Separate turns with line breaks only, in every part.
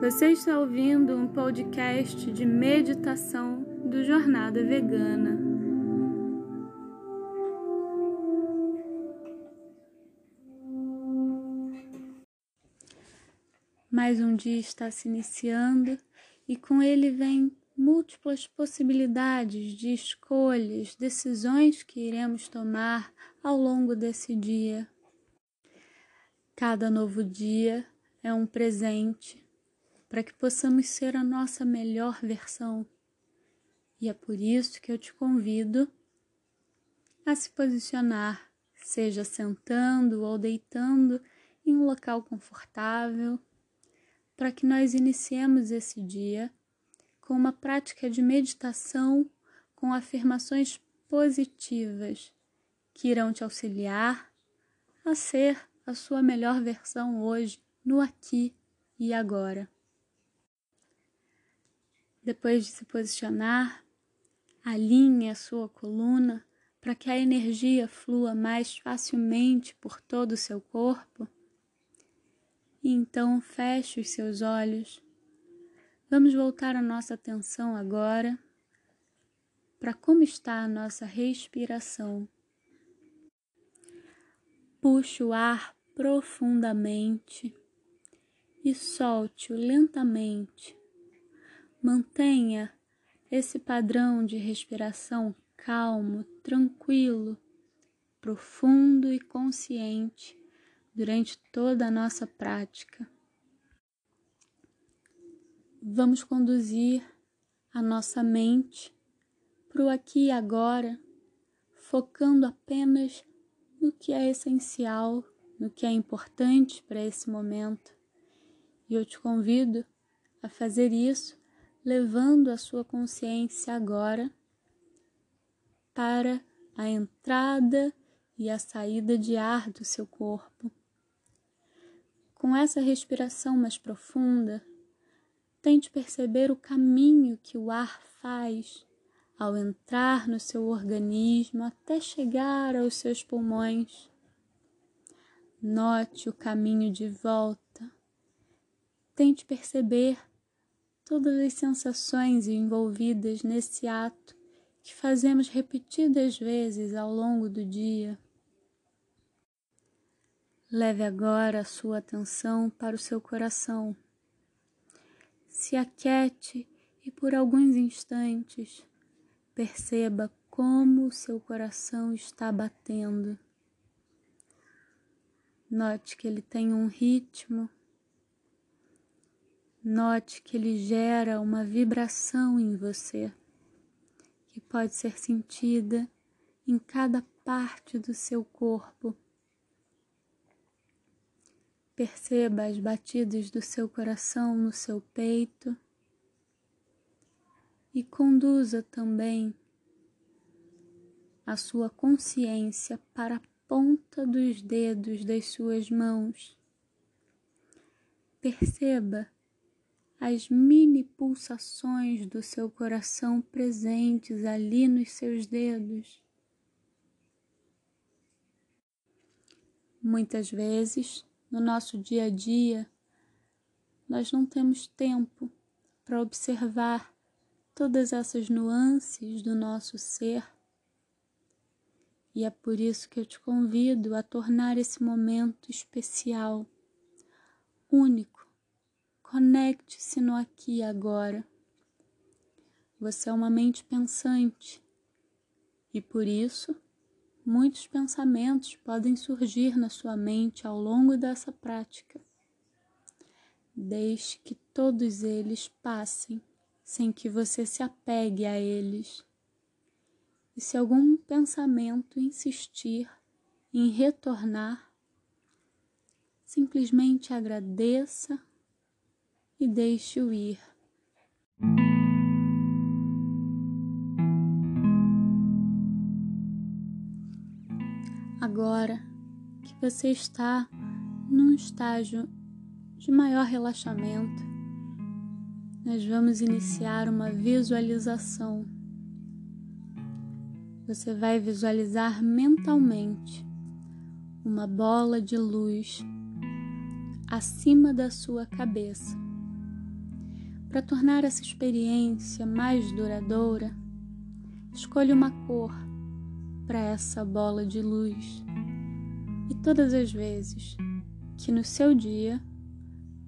Você está ouvindo um podcast de meditação do Jornada Vegana. Mais um dia está se iniciando e com ele vem múltiplas possibilidades de escolhas, decisões que iremos tomar ao longo desse dia. Cada novo dia é um presente para que possamos ser a nossa melhor versão. E é por isso que eu te convido a se posicionar, seja sentando ou deitando em um local confortável, para que nós iniciemos esse dia com uma prática de meditação com afirmações positivas que irão te auxiliar a ser a sua melhor versão hoje, no aqui e agora. Depois de se posicionar, alinhe a sua coluna para que a energia flua mais facilmente por todo o seu corpo. E então feche os seus olhos Vamos voltar a nossa atenção agora para como está a nossa respiração. Puxe o ar profundamente e solte-o lentamente. Mantenha esse padrão de respiração calmo, tranquilo, profundo e consciente durante toda a nossa prática vamos conduzir a nossa mente para o aqui e agora, focando apenas no que é essencial, no que é importante para esse momento. E eu te convido a fazer isso levando a sua consciência agora para a entrada e a saída de ar do seu corpo. Com essa respiração mais profunda, Tente perceber o caminho que o ar faz ao entrar no seu organismo até chegar aos seus pulmões. Note o caminho de volta. Tente perceber todas as sensações envolvidas nesse ato que fazemos repetidas vezes ao longo do dia. Leve agora a sua atenção para o seu coração se aquiete e por alguns instantes perceba como o seu coração está batendo. Note que ele tem um ritmo. Note que ele gera uma vibração em você, que pode ser sentida em cada parte do seu corpo. Perceba as batidas do seu coração no seu peito e conduza também a sua consciência para a ponta dos dedos das suas mãos. Perceba as mini pulsações do seu coração presentes ali nos seus dedos. Muitas vezes no nosso dia a dia, nós não temos tempo para observar todas essas nuances do nosso ser. E é por isso que eu te convido a tornar esse momento especial, único. Conecte-se no aqui e agora. Você é uma mente pensante e por isso muitos pensamentos podem surgir na sua mente ao longo dessa prática. Deixe que todos eles passem sem que você se apegue a eles. E se algum pensamento insistir em retornar, simplesmente agradeça e deixe-o ir. Agora que você está num estágio de maior relaxamento, nós vamos iniciar uma visualização. Você vai visualizar mentalmente uma bola de luz acima da sua cabeça. Para tornar essa experiência mais duradoura, escolha uma cor para essa bola de luz. E todas as vezes que no seu dia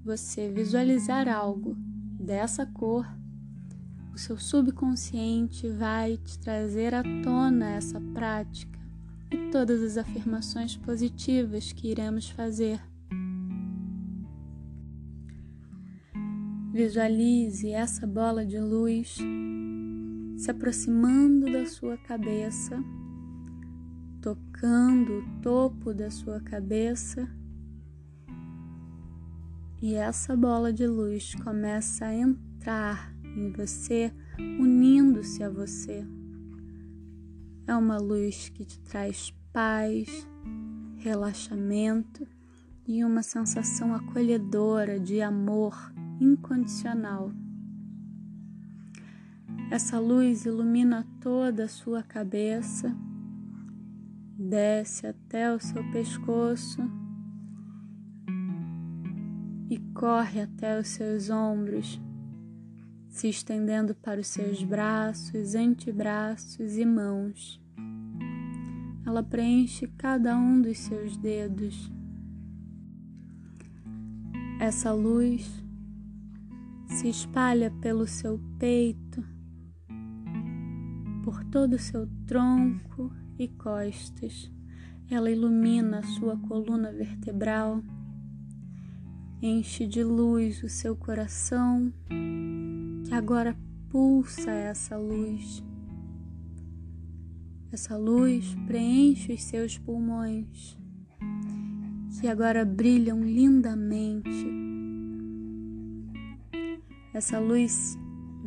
você visualizar algo dessa cor, o seu subconsciente vai te trazer à tona essa prática e todas as afirmações positivas que iremos fazer. Visualize essa bola de luz se aproximando da sua cabeça, tocando o topo da sua cabeça, e essa bola de luz começa a entrar em você, unindo-se a você. É uma luz que te traz paz, relaxamento e uma sensação acolhedora de amor incondicional. Essa luz ilumina toda a sua cabeça, desce até o seu pescoço e corre até os seus ombros, se estendendo para os seus braços, antebraços e mãos. Ela preenche cada um dos seus dedos. Essa luz se espalha pelo seu peito por todo o seu tronco e costas. Ela ilumina a sua coluna vertebral, enche de luz o seu coração, que agora pulsa essa luz. Essa luz preenche os seus pulmões, que agora brilham lindamente. Essa luz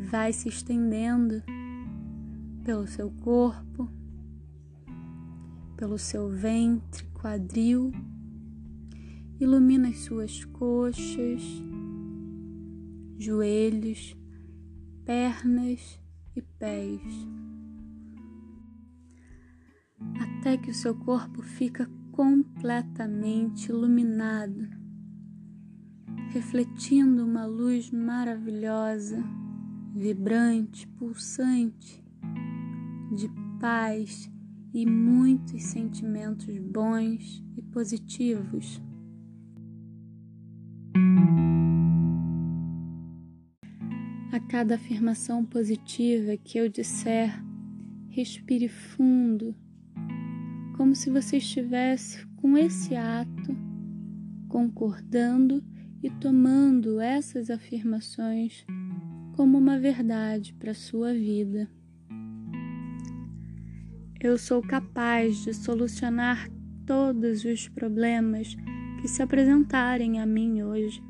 vai se estendendo pelo seu corpo, pelo seu ventre, quadril, ilumina as suas coxas, joelhos, pernas e pés, até que o seu corpo fica completamente iluminado, refletindo uma luz maravilhosa, vibrante, pulsante de paz e muitos sentimentos bons e positivos. A cada afirmação positiva que eu disser, respire fundo, como se você estivesse com esse ato, concordando e tomando essas afirmações como uma verdade para sua vida. Eu sou capaz de solucionar todos os problemas que se apresentarem a mim hoje.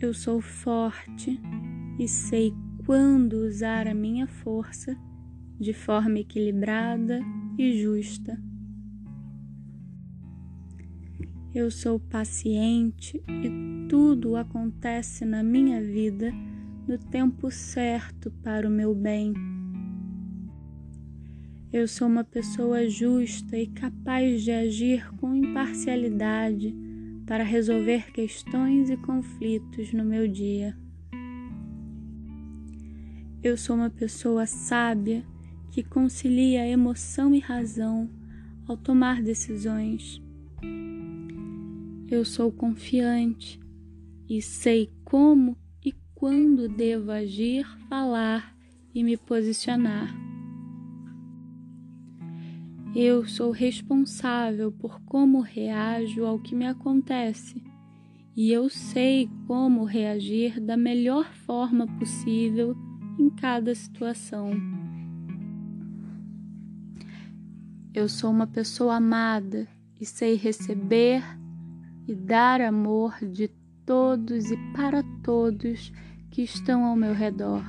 Eu sou forte e sei quando usar a minha força de forma equilibrada e justa. Eu sou paciente e tudo acontece na minha vida no tempo certo para o meu bem. Eu sou uma pessoa justa e capaz de agir com imparcialidade para resolver questões e conflitos no meu dia. Eu sou uma pessoa sábia que concilia emoção e razão ao tomar decisões. Eu sou confiante e sei como e quando devo agir, falar e me posicionar. Eu sou responsável por como reajo ao que me acontece e eu sei como reagir da melhor forma possível em cada situação. Eu sou uma pessoa amada e sei receber e dar amor de todos e para todos que estão ao meu redor.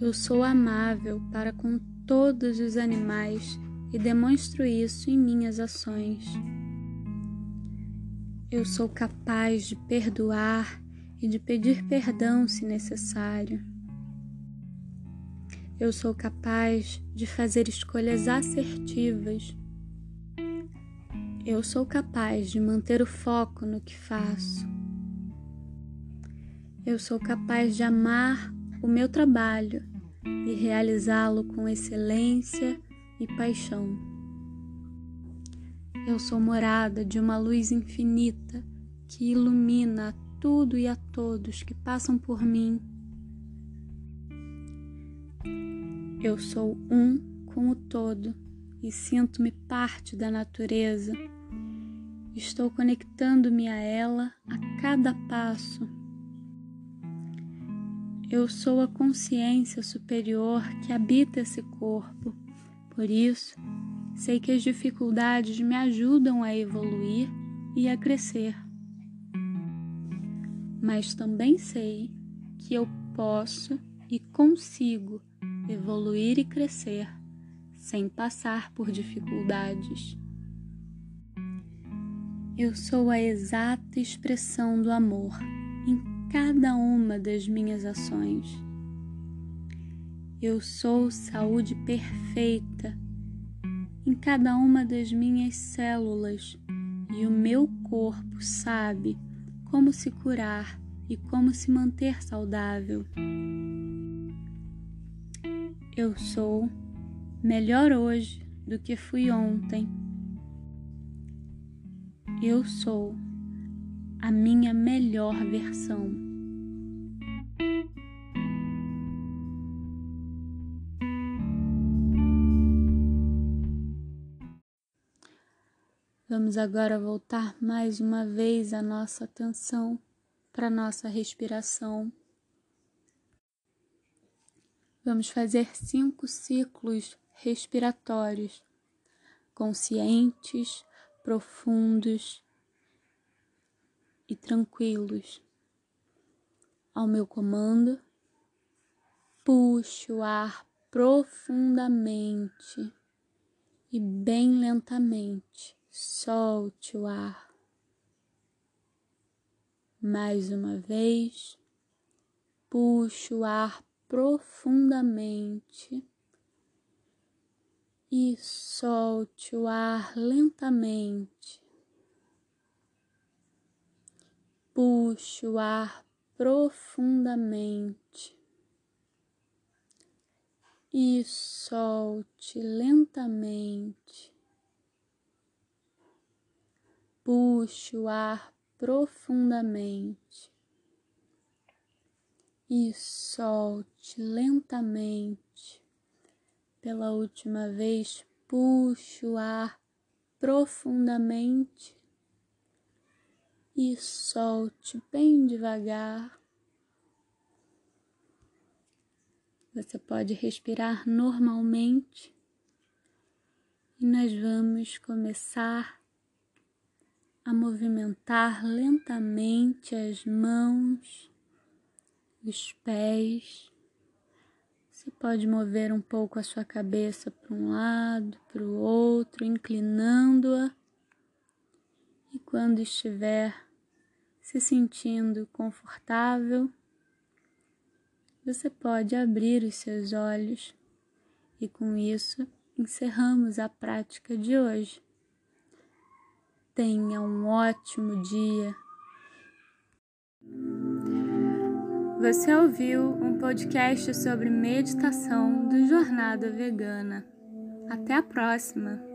Eu sou amável para com todos os animais e demonstro isso em minhas ações. Eu sou capaz de perdoar e de pedir perdão se necessário. Eu sou capaz de fazer escolhas assertivas. Eu sou capaz de manter o foco no que faço. Eu sou capaz de amar o meu trabalho e realizá-lo com excelência e paixão. Eu sou morada de uma luz infinita que ilumina a tudo e a todos que passam por mim. Eu sou um com o todo e sinto-me parte da natureza. Estou conectando-me a ela a cada passo. Eu sou a consciência superior que habita esse corpo. Por isso, sei que as dificuldades me ajudam a evoluir e a crescer. Mas também sei que eu posso e consigo evoluir e crescer sem passar por dificuldades. Eu sou a exata expressão do amor em cada uma das minhas ações. Eu sou saúde perfeita em cada uma das minhas células e o meu corpo sabe como se curar e como se manter saudável. Eu sou melhor hoje do que fui ontem. Eu sou a minha melhor versão. Vamos agora voltar mais uma vez a nossa atenção para nossa respiração. Vamos fazer cinco ciclos respiratórios, conscientes, profundos e tranquilos. Ao meu comando, puxe o ar profundamente e bem lentamente solte o ar. Mais uma vez, puxe o ar profundamente e solte o ar lentamente. Puxe o ar profundamente e solte lentamente. Puxe o ar profundamente e solte lentamente. Pela última vez, puxe o ar profundamente e solte bem devagar. Você pode respirar normalmente e nós vamos começar a movimentar lentamente as mãos, os pés você pode mover um pouco a sua cabeça para um lado, para o outro, inclinando-a. E quando estiver se sentindo confortável, você pode abrir os seus olhos e com isso encerramos a prática de hoje. Tenha um ótimo dia. Você ouviu um podcast sobre meditação do Jornada Vegana. Até a próxima!